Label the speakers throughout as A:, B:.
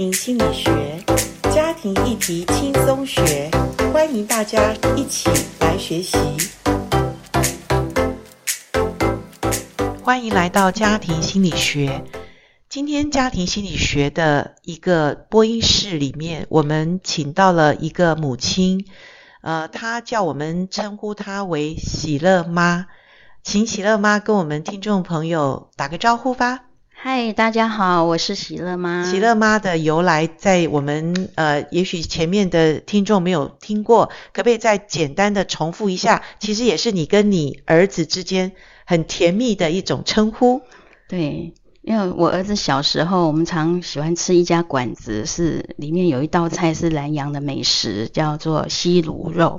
A: 心理学，家庭议题轻松学，欢迎大家一起来学习。欢迎来到家庭心理学。今天家庭心理学的一个播音室里面，我们请到了一个母亲，呃，她叫我们称呼她为喜乐妈，请喜乐妈跟我们听众朋友打个招呼吧。
B: 嗨，大家好，我是喜乐妈。
A: 喜乐妈的由来，在我们呃，也许前面的听众没有听过，可不可以再简单的重复一下？其实也是你跟你儿子之间很甜蜜的一种称呼。
B: 对，因为我儿子小时候，我们常喜欢吃一家馆子，是里面有一道菜是南洋的美食，叫做西卤肉，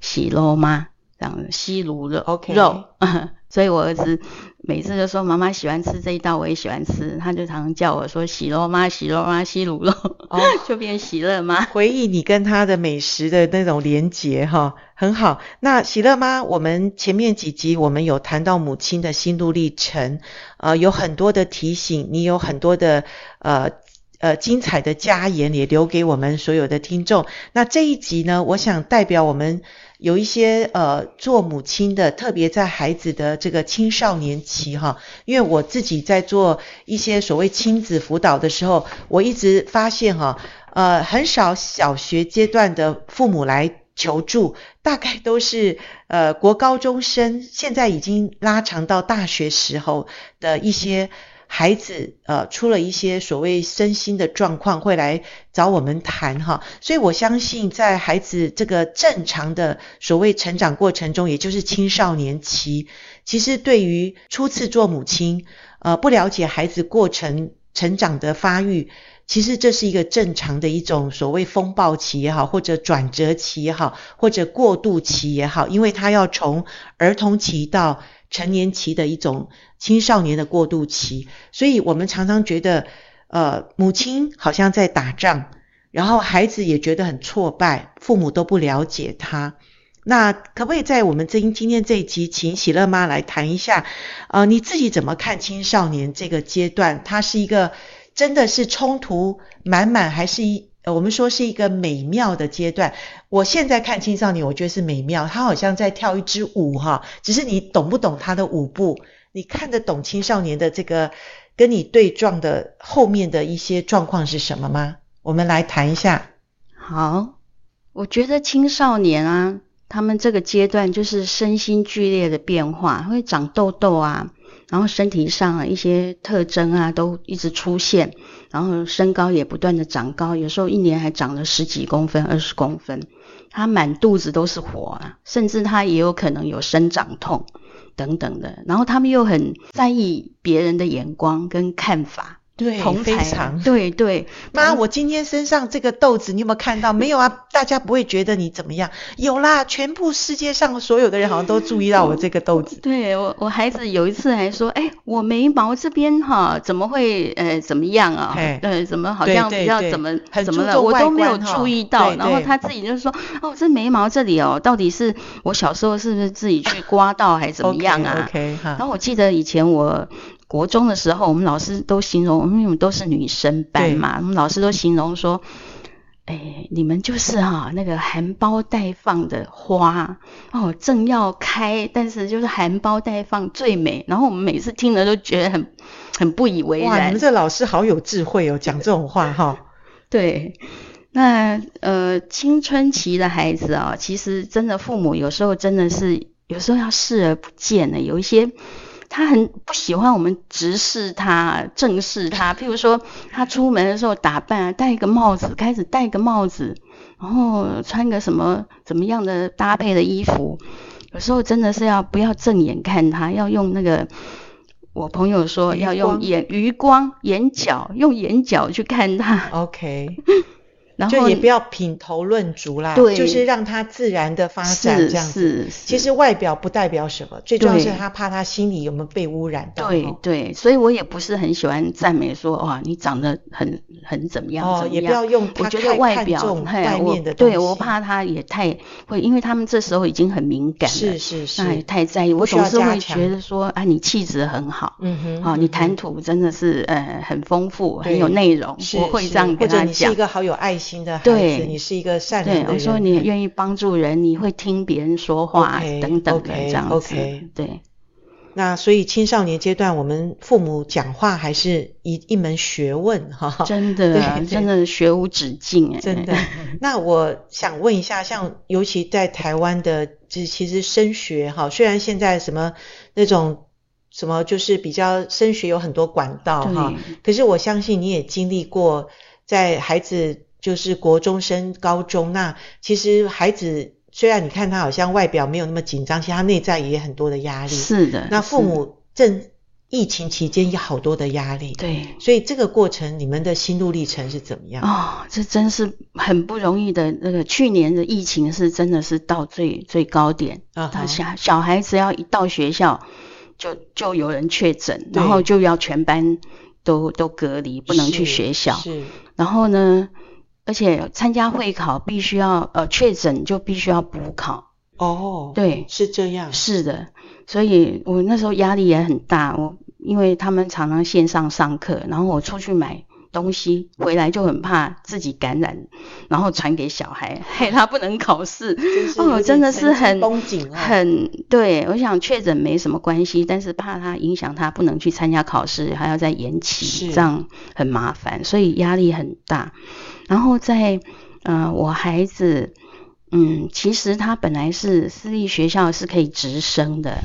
B: 喜乐妈这样西卤肉
A: ，OK，
B: 肉。所以我儿子每次就说妈妈喜欢吃这一道，我也喜欢吃，他就常常叫我说喜乐妈、喜乐妈、西卤肉，哦，就变喜乐妈。
A: 回忆你跟他的美食的那种连结哈，很好。那喜乐妈，我们前面几集我们有谈到母亲的心路历程，呃，有很多的提醒，你有很多的呃呃精彩的家言也留给我们所有的听众。那这一集呢，我想代表我们。有一些呃做母亲的，特别在孩子的这个青少年期哈，因为我自己在做一些所谓亲子辅导的时候，我一直发现哈，呃很少小学阶段的父母来求助，大概都是呃国高中生，现在已经拉长到大学时候的一些。孩子呃出了一些所谓身心的状况，会来找我们谈哈，所以我相信在孩子这个正常的所谓成长过程中，也就是青少年期，其实对于初次做母亲，呃不了解孩子过程成长的发育，其实这是一个正常的一种所谓风暴期也好，或者转折期也好，或者过渡期也好，因为他要从儿童期到成年期的一种青少年的过渡期，所以我们常常觉得，呃，母亲好像在打仗，然后孩子也觉得很挫败，父母都不了解他。那可不可以在我们今今天这一集，请喜乐妈来谈一下，呃，你自己怎么看青少年这个阶段？它是一个真的是冲突满满，还是一？我们说是一个美妙的阶段。我现在看青少年，我觉得是美妙。他好像在跳一支舞哈，只是你懂不懂他的舞步？你看得懂青少年的这个跟你对撞的后面的一些状况是什么吗？我们来谈一下。
B: 好，我觉得青少年啊，他们这个阶段就是身心剧烈的变化，会长痘痘啊。然后身体上一些特征啊，都一直出现，然后身高也不断的长高，有时候一年还长了十几公分、二十公分，他满肚子都是火啊，甚至他也有可能有生长痛等等的，然后他们又很在意别人的眼光跟看法。
A: 对，
B: 同
A: 非常
B: 对对。
A: 妈，我今天身上这个豆子，你有没有看到？没有啊，大家不会觉得你怎么样。有啦，全部世界上所有的人好像都注意到我这个豆子。
B: 对，我，我孩子有一次还说，哎，我眉毛这边哈，怎么会呃怎么样啊？呃，怎么好像比较怎么怎么了？我都没有注意到。然后他自己就说，哦，这眉毛这里哦，到底是我小时候是不是自己去刮到还是怎么样啊
A: ？OK，
B: 然后我记得以前我。国中的时候，我们老师都形容，因为我们都是女生班嘛，我们老师都形容说，哎，你们就是哈、啊、那个含苞待放的花哦，正要开，但是就是含苞待放最美。然后我们每次听了都觉得很很不以为然。
A: 哇，你们这老师好有智慧哦，讲这种话 哈。
B: 对，那呃青春期的孩子啊，其实真的父母有时候真的是有时候要视而不见的，有一些。他很不喜欢我们直视他、正视他。譬如说，他出门的时候打扮，戴一个帽子，开始戴个帽子，然后穿个什么怎么样的搭配的衣服。有时候真的是要不要正眼看他，要用那个我朋友说要用眼余光、眼角，用眼角去看他。
A: OK。
B: 然后
A: 就也不要品头论足啦，
B: 对，
A: 就是让他自然的发展这样子。其实外表不代表什么，最重要是他怕他心里有没有被污染到。
B: 对对，所以我也不是很喜欢赞美说哇，你长得很很怎么样
A: 哦，
B: 怎么样。
A: 也不要用他
B: 我觉得外表
A: 外面的东西。
B: 对，我怕他也太会，因为他们这时候已经很敏感了，
A: 是是是，
B: 那也太在意。我总是会觉得说啊，你气质很好，
A: 嗯哼，
B: 啊，你谈吐真的是呃很丰富，很有内容，我会这样跟他讲。
A: 或者你是一个好有爱心的孩子，对，你是一个善良的人。
B: 对，我说你也愿意帮助人，你会听别人说话等等的这样子。对。
A: 那所以青少年阶段，我们父母讲话还是一一门学问哈。
B: 真的，真的学无止境哎。
A: 真的。那我想问一下，像尤其在台湾的，其实升学哈，虽然现在什么那种什么就是比较升学有很多管道哈，可是我相信你也经历过，在孩子就是国中升高中，那其实孩子。虽然你看他好像外表没有那么紧张，其实他内在也很多的压力。
B: 是的。
A: 那父母正疫情期间有好多的压力。
B: 对。
A: 所以这个过程，你们的心路历程是怎么样？
B: 哦，这真是很不容易的。那个去年的疫情是真的是到最最高点。啊。他小小孩子要一到学校，就就有人确诊，然后就要全班都都隔离，不能去学校。
A: 是。是
B: 然后呢？而且参加会考必须要呃确诊就必须要补考
A: 哦，
B: 对，
A: 是这样，
B: 是的，所以我那时候压力也很大，我因为他们常常线上上课，然后我出去买东西回来就很怕自己感染，然后传给小孩，害他不能考试，哦，真的是很很对，我想确诊没什么关系，但是怕他影响他不能去参加考试，还要再延期，这样很麻烦，所以压力很大。然后在，呃，我孩子，嗯，其实他本来是私立学校是可以直升的，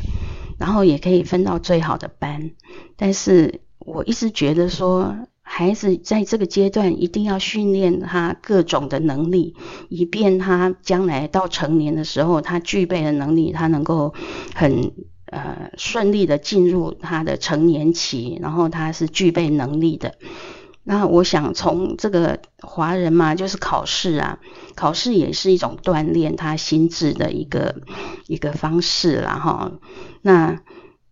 B: 然后也可以分到最好的班，但是我一直觉得说，孩子在这个阶段一定要训练他各种的能力，以便他将来到成年的时候，他具备的能力，他能够很呃顺利的进入他的成年期，然后他是具备能力的。那我想从这个华人嘛，就是考试啊，考试也是一种锻炼他心智的一个一个方式啦哈。那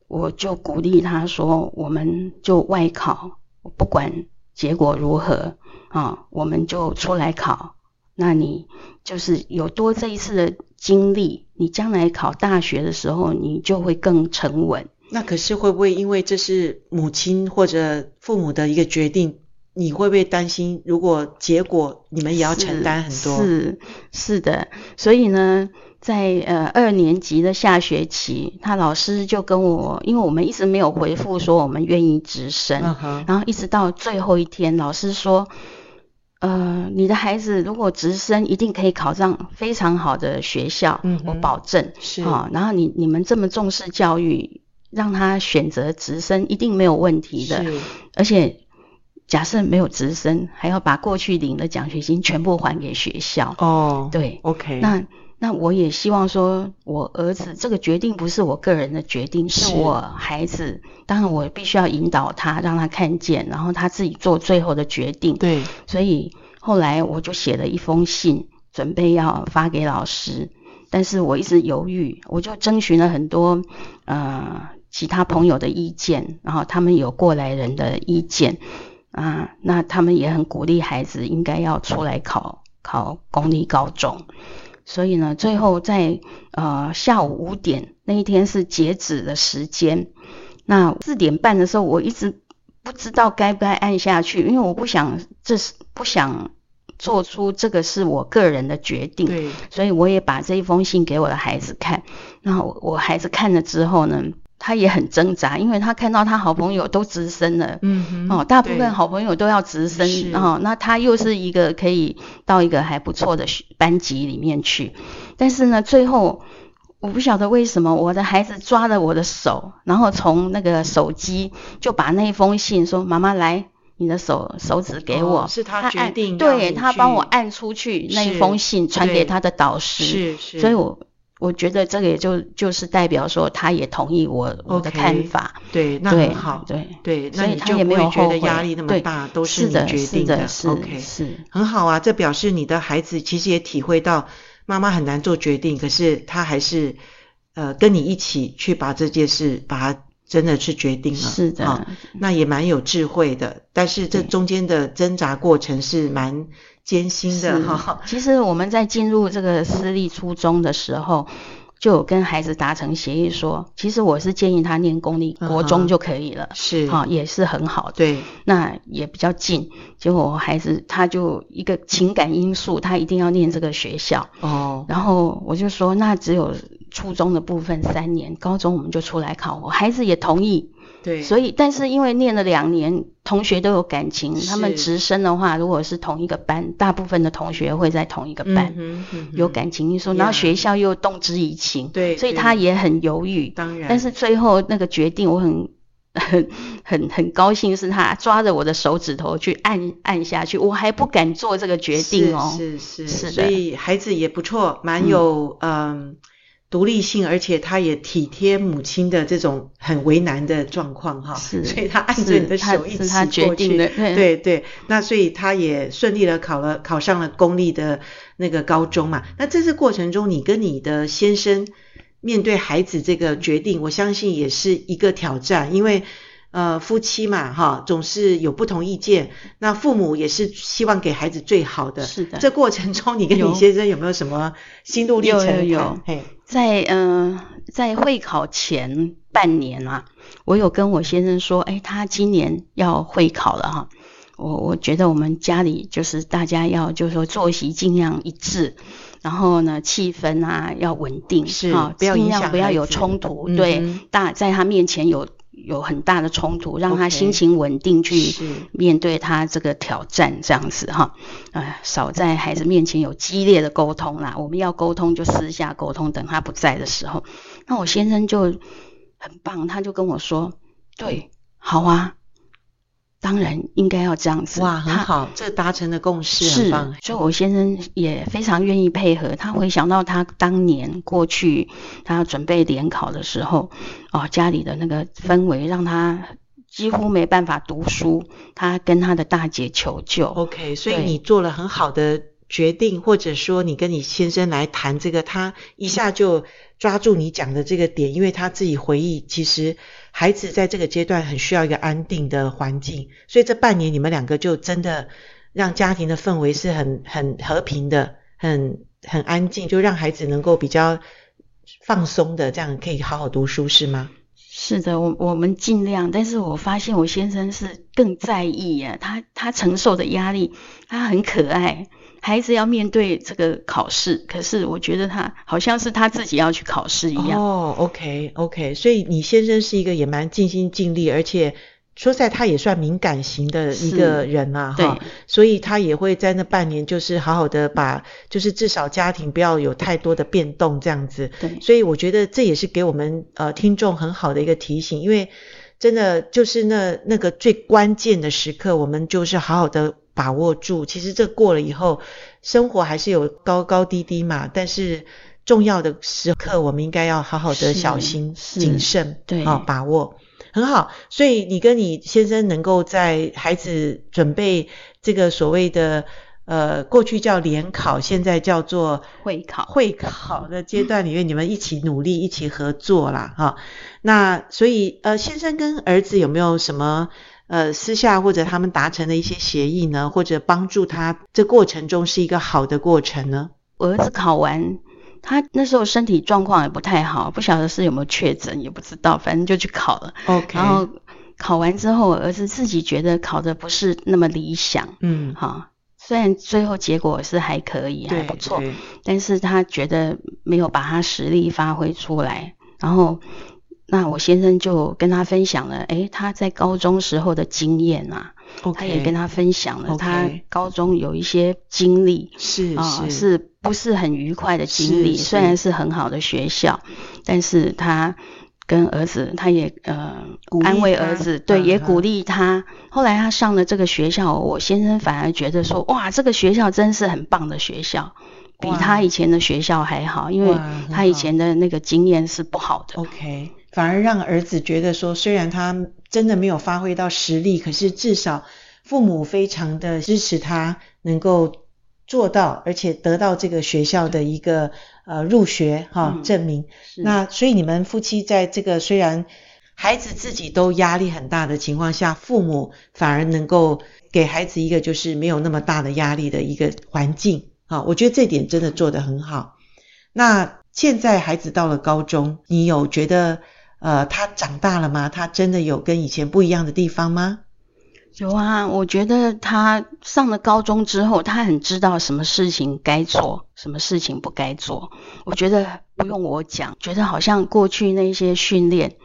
B: 我就鼓励他说，我们就外考，不管结果如何啊，我们就出来考。那你就是有多这一次的经历，你将来考大学的时候，你就会更沉稳。
A: 那可是会不会因为这是母亲或者父母的一个决定？你会不会担心，如果结果你们也要承担很多？
B: 是是，的，所以呢，在呃二年级的下学期，他老师就跟我，因为我们一直没有回复说我们愿意直升，嗯、然后一直到最后一天，老师说，呃，你的孩子如果直升，一定可以考上非常好的学校，嗯、我保证
A: 是啊、哦。
B: 然后你你们这么重视教育，让他选择直升，一定没有问题的，而且。假设没有直升，还要把过去领的奖学金全部还给学校。
A: 哦，
B: 对
A: ，OK。
B: 那那我也希望说，我儿子这个决定不是我个人的决定，是我孩子。当然，我必须要引导他，让他看见，然后他自己做最后的决定。
A: 对。
B: 所以后来我就写了一封信，准备要发给老师，但是我一直犹豫，我就征询了很多呃其他朋友的意见，然后他们有过来人的意见。啊，那他们也很鼓励孩子应该要出来考考公立高中，所以呢，最后在呃下午五点那一天是截止的时间，那四点半的时候我一直不知道该不该按下去，因为我不想这是不想做出这个是我个人的决定，
A: 对，
B: 所以我也把这一封信给我的孩子看，然后我孩子看了之后呢。他也很挣扎，因为他看到他好朋友都直升了，嗯哼，哦，大部分好朋友都要直升，哦，那他又是一个可以到一个还不错的班级里面去，但是呢，最后我不晓得为什么我的孩子抓着我的手，然后从那个手机就把那封信说：“妈妈来，你的手手指给我。”
A: 是他决定，
B: 对，他帮我按出去那一封信传给他的导师，
A: 是是，
B: 所以我。我觉得这个也就就是代表说，他也同意我我的看法。
A: 对，那很好。对对，那你就不会觉得压力那么大，都是你决定的。
B: 是的
A: OK，
B: 是
A: 很好啊。这表示你的孩子其实也体会到妈妈很难做决定，可是他还是呃跟你一起去把这件事把它真的去决定了。
B: 是的，
A: 哦、那也蛮有智慧的。但是这中间的挣扎过程是蛮。艰辛的哈，
B: 其实我们在进入这个私立初中的时候，就有跟孩子达成协议说，其实我是建议他念公立国中就可以了，嗯、是。哈，也是很好的，
A: 对，
B: 那也比较近。结果我孩子他就一个情感因素，他一定要念这个学校。哦，然后我就说，那只有初中的部分三年，高中我们就出来考，我孩子也同意。
A: 对，
B: 所以但是因为念了两年，同学都有感情，他们直升的话，如果是同一个班，大部分的同学会在同一个班，嗯嗯、有感情因素，然后学校又动之以情，对，所以他也很犹豫。当然，但是最后那个决定，我很 很很很高兴，是他抓着我的手指头去按按下去，我还不敢做这个决定哦。
A: 是是是，所以孩子也不错，蛮有嗯。呃独立性，而且他也体贴母亲的这种很为难的状况哈，是，所以他按着你的手一起过去，对对对，那所以他也顺利的考了考上了公立的那个高中嘛。那这次过程中，你跟你的先生面对孩子这个决定，我相信也是一个挑战，因为呃夫妻嘛哈，总是有不同意见，那父母也是希望给孩子最好的，是的。这过程中，你跟你先生有没有什么心路历程？
B: 有，有，有。在嗯、呃，在会考前半年啊，我有跟我先生说，哎，他今年要会考了哈。我我觉得我们家里就是大家要就是说作息尽量一致，然后呢气氛啊要稳定，是啊，不要影响，不要有冲突，嗯、对，大在他面前有。有很大的冲突，让他心情稳定去面对他这个挑战，这样子哈，呃，少在孩子面前有激烈的沟通啦。我们要沟通就私下沟通，等他不在的时候。那我先生就很棒，他就跟我说：“对，好啊。”当然应该要这样子，
A: 哇，很好，这达成的共识很棒。
B: 所以我先生也非常愿意配合。他回想到他当年过去，他要准备联考的时候，哦，家里的那个氛围让他几乎没办法读书。他跟他的大姐求救。
A: OK，所以你做了很好的决定，或者说你跟你先生来谈这个，他一下就抓住你讲的这个点，因为他自己回忆，其实。孩子在这个阶段很需要一个安定的环境，所以这半年你们两个就真的让家庭的氛围是很很和平的，很很安静，就让孩子能够比较放松的，这样可以好好读书，是吗？
B: 是的，我我们尽量，但是我发现我先生是更在意呀，他他承受的压力，他很可爱。孩子要面对这个考试，可是我觉得他好像是他自己要去考试一样。
A: 哦，OK OK，所以你先生是一个也蛮尽心尽力，而且说实在他也算敏感型的一个人啊，哈，所以他也会在那半年就是好好的把，就是至少家庭不要有太多的变动这样子。对，所以我觉得这也是给我们呃听众很好的一个提醒，因为真的就是那那个最关键的时刻，我们就是好好的。把握住，其实这过了以后，生活还是有高高低低嘛。但是重要的时刻，我们应该要好好的小心谨慎，对，好把握很好。所以你跟你先生能够在孩子准备这个所谓的呃，过去叫联考，现在叫做
B: 会考，
A: 会考的阶段里面，你们一起努力，一起合作啦。哈。那所以呃，先生跟儿子有没有什么？呃，私下或者他们达成的一些协议呢，或者帮助他这过程中是一个好的过程呢？
B: 我儿子考完，他那时候身体状况也不太好，不晓得是有没有确诊，也不知道，反正就去考了。OK。然后考完之后，我儿子自己觉得考的不是那么理想，嗯，哈，虽然最后结果是还可以，还不错，但是他觉得没有把他实力发挥出来，然后。那我先生就跟他分享了，诶，他在高中时候的经验啊，okay, 他也跟他分享了他高中有一些经历，是啊，是不是很愉快的经历？虽然是很好的学校，但是他跟儿子，他也呃安慰儿子，对，也鼓励他。后来他上了这个学校，我先生反而觉得说，哇，这个学校真是很棒的学校。比他以前的学校还好，因为他以前的那个经验是不好的。
A: OK，反而让儿子觉得说，虽然他真的没有发挥到实力，可是至少父母非常的支持他，能够做到，而且得到这个学校的一个呃入学哈、嗯、证明。那所以你们夫妻在这个虽然孩子自己都压力很大的情况下，父母反而能够给孩子一个就是没有那么大的压力的一个环境。好，我觉得这点真的做得很好。那现在孩子到了高中，你有觉得呃他长大了吗？他真的有跟以前不一样的地方吗？
B: 有啊，我觉得他上了高中之后，他很知道什么事情该做，什么事情不该做。我觉得不用我讲，觉得好像过去那些训练。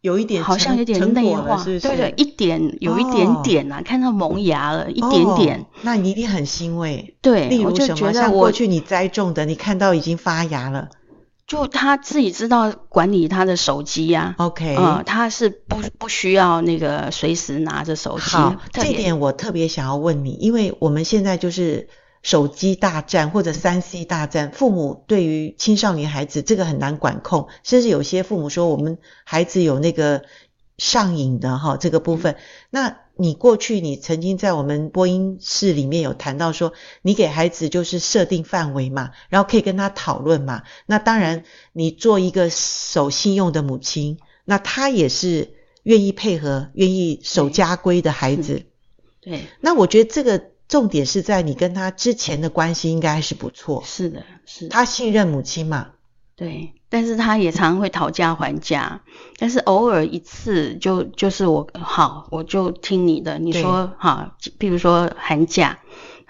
A: 有一点
B: 好像有点内化，
A: 是是
B: 对对，一点有一点点呐、啊哦，看到萌芽了一点点、哦，
A: 那你一定很欣慰。
B: 对，
A: 例如什么，
B: 我就觉得
A: 像过去你栽种的，你看到已经发芽了，
B: 就他自己知道管理他的手机呀、
A: 啊。OK，
B: 嗯，他是不不需要那个随时拿着手机。
A: 好，这点我特别想要问你，因为我们现在就是。手机大战或者三 C 大战，父母对于青少年孩子这个很难管控，甚至有些父母说我们孩子有那个上瘾的哈这个部分。那你过去你曾经在我们播音室里面有谈到说，你给孩子就是设定范围嘛，然后可以跟他讨论嘛。那当然你做一个守信用的母亲，那他也是愿意配合、愿意守家规的孩子。
B: 对，
A: 那我觉得这个。重点是在你跟他之前的关系应该还是不错。
B: 是的，是的。
A: 他信任母亲嘛？
B: 对，但是他也常会讨价还价，但是偶尔一次就就是我好，我就听你的，你说好，比如说寒假，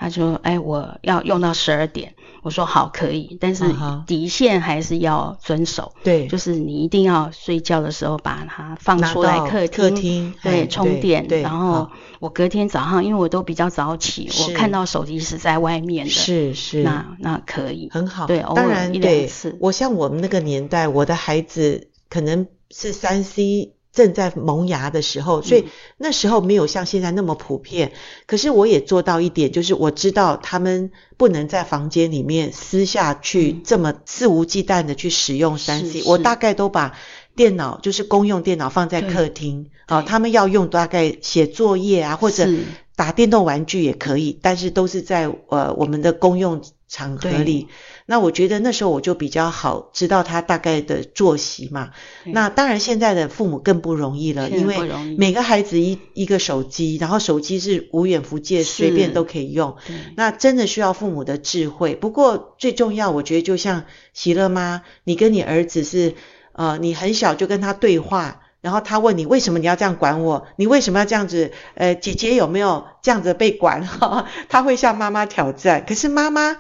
B: 他说哎我要用到十二点。我说好可以，但是底线还是要遵守。对，就是你一定要睡觉的时候把它放出来客厅，
A: 客厅
B: 对，充电。然后我隔天早上，因为我都比较早起，我看到手机是在外面的。
A: 是是，
B: 那那可以
A: 很好。
B: 对，偶尔一两次。
A: 我像我们那个年代，我的孩子可能是三 C。正在萌芽的时候，所以那时候没有像现在那么普遍。嗯、可是我也做到一点，就是我知道他们不能在房间里面私下去这么肆无忌惮的去使用三 C。我大概都把电脑，就是公用电脑放在客厅，啊，他们要用大概写作业啊，或者打电动玩具也可以，但是都是在呃我们的公用场合里。那我觉得那时候我就比较好知道他大概的作息嘛。那当然现在的父母更不容易了，因为每个孩子一一个手机，然后手机是无远弗届，随便都可以用。那真的需要父母的智慧。不过最重要，我觉得就像喜乐妈，你跟你儿子是呃，你很小就跟他对话，然后他问你为什么你要这样管我？你为什么要这样子？呃，姐姐有没有这样子被管？他会向妈妈挑战，可是妈妈。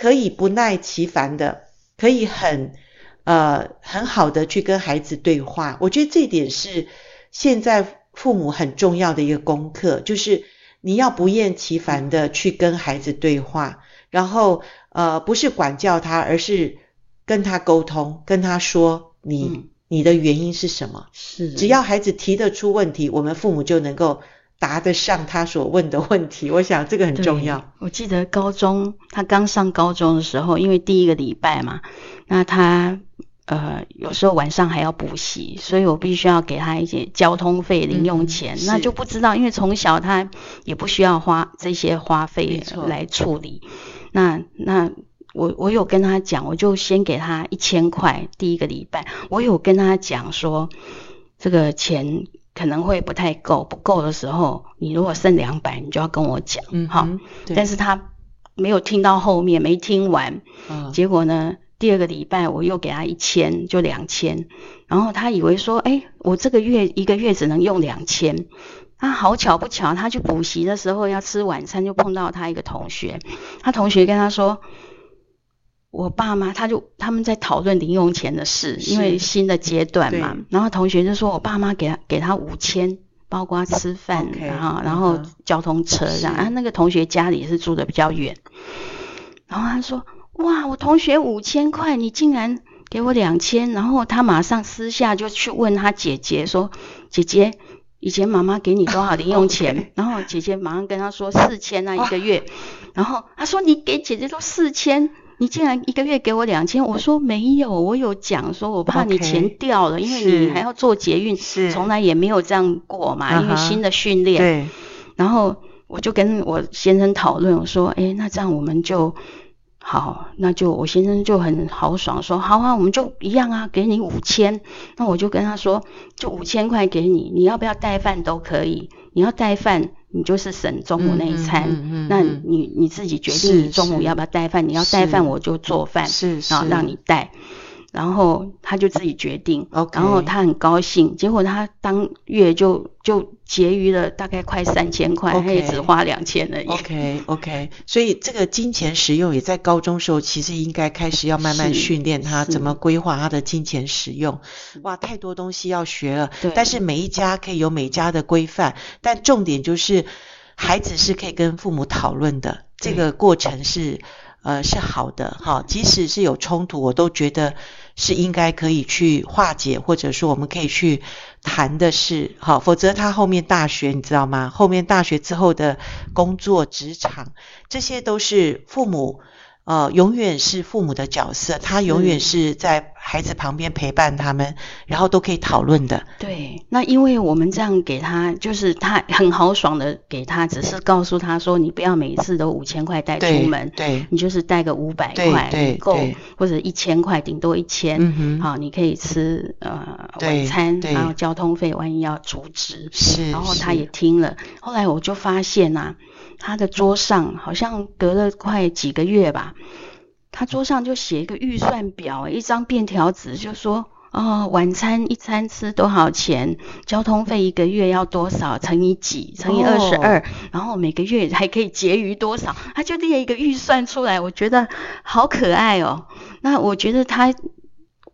A: 可以不耐其烦的，可以很呃很好的去跟孩子对话。我觉得这一点是现在父母很重要的一个功课，就是你要不厌其烦的去跟孩子对话，然后呃不是管教他，而是跟他沟通，跟他说你、你的原因是什么？是，只要孩子提得出问题，我们父母就能够。答得上他所问的问题，我想这个很重要。
B: 我记得高中他刚上高中的时候，因为第一个礼拜嘛，那他呃有时候晚上还要补习，所以我必须要给他一些交通费、零用钱。嗯、那就不知道，因为从小他也不需要花这些花费来处理。那那我我有跟他讲，我就先给他一千块第一个礼拜。我有跟他讲说，这个钱。可能会不太够，不够的时候，你如果剩两百，你就要跟我讲，嗯，好。但是他没有听到后面，没听完，嗯，结果呢，第二个礼拜我又给他一千，就两千，然后他以为说，哎，我这个月一个月只能用两千，他好巧不巧，他去补习的时候要吃晚餐，就碰到他一个同学，他同学跟他说。我爸妈他就他们在讨论零用钱的事，因为新的阶段嘛。然后同学就说，我爸妈给他给他五千，包括吃饭，然后然后交通车这样。然后那个同学家里是住的比较远，然后他说，哇，我同学五千块，你竟然给我两千。然后他马上私下就去问他姐姐说，姐姐。以前妈妈给你多少零用钱？Okay. 然后姐姐马上跟他说四千啊一个月，然后他说你给姐姐都四千，你竟然一个月给我两千？我说没有，我有讲说，我怕你钱掉了，okay, 因为你还要做捷运，从来也没有这样过嘛，是因为新的训练。对。然后我就跟我先生讨论，我说，哎，那这样我们就。好，那就我先生就很豪爽说，好啊，我们就一样啊，给你五千。那我就跟他说，就五千块给你，你要不要带饭都可以。你要带饭，你就是省中午那一餐。嗯嗯嗯嗯、那你你自己决定，你中午要不要带饭？你要带饭，我就做饭，是是然后让你带。然后他就自己决定，Okay. 然后他很高兴，结果他当月就就结余了大概快三千块，Okay. 他也只花两千而已。
A: OK OK，所以这个金钱使用也在高中时候其实应该开始要慢慢训练他怎么规划他的金钱使用。哇，太多东西要学了，对但是每一家可以有每家的规范，但重点就是孩子是可以跟父母讨论的，这个过程是。呃，是好的哈，即使是有冲突，我都觉得是应该可以去化解，或者说我们可以去谈的事好，否则他后面大学你知道吗？后面大学之后的工作职场，这些都是父母。呃，永远是父母的角色，他永远是在孩子旁边陪伴他们，嗯、然后都可以讨论的。
B: 对，那因为我们这样给他，就是他很豪爽的给他，只是告诉他说，你不要每一次都五千块带出门，对，对你就是带个五百块，对，够，或者一千块，顶多一千，好，你可以吃呃晚餐，然后交通费万一要储值，是，然后他也听了，后来我就发现呐、啊。他的桌上好像隔了快几个月吧，他桌上就写一个预算表，一张便条纸，就说哦，晚餐一餐吃多少钱，交通费一个月要多少，乘以几，乘以二十二，然后每个月还可以结余多少，他就列一个预算出来，我觉得好可爱哦。那我觉得他，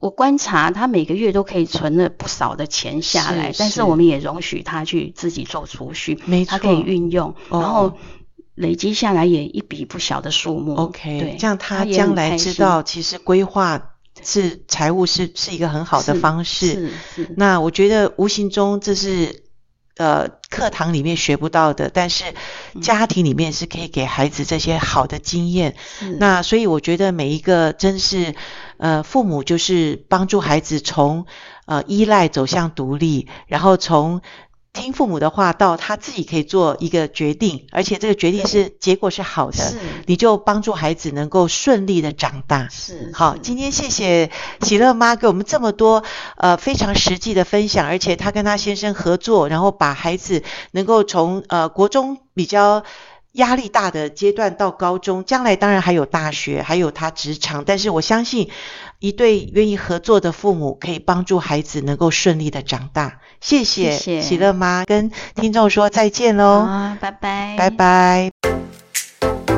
B: 我观察他每个月都可以存了不少的钱下来，是是，但是我们也容许他去自己做储蓄，没错，他可以运用，然后。累积下来也一笔不小的数目。
A: OK，对，这样他将来知道，其实规划是财务是是一个很好的方式。是是。是那我觉得无形中这是呃课堂里面学不到的，但是家庭里面是可以给孩子这些好的经验。是那所以我觉得每一个真是呃父母就是帮助孩子从呃依赖走向独立，然后从。听父母的话，到他自己可以做一个决定，而且这个决定是结果是好的，你就帮助孩子能够顺利的长大。是好，今天谢谢喜乐妈给我们这么多呃非常实际的分享，而且她跟她先生合作，然后把孩子能够从呃国中比较。压力大的阶段到高中，将来当然还有大学，还有他职场。但是我相信，一对愿意合作的父母可以帮助孩子能够顺利的长大。谢谢，喜乐妈，跟听众说再见喽。
B: 好，拜拜，
A: 拜拜。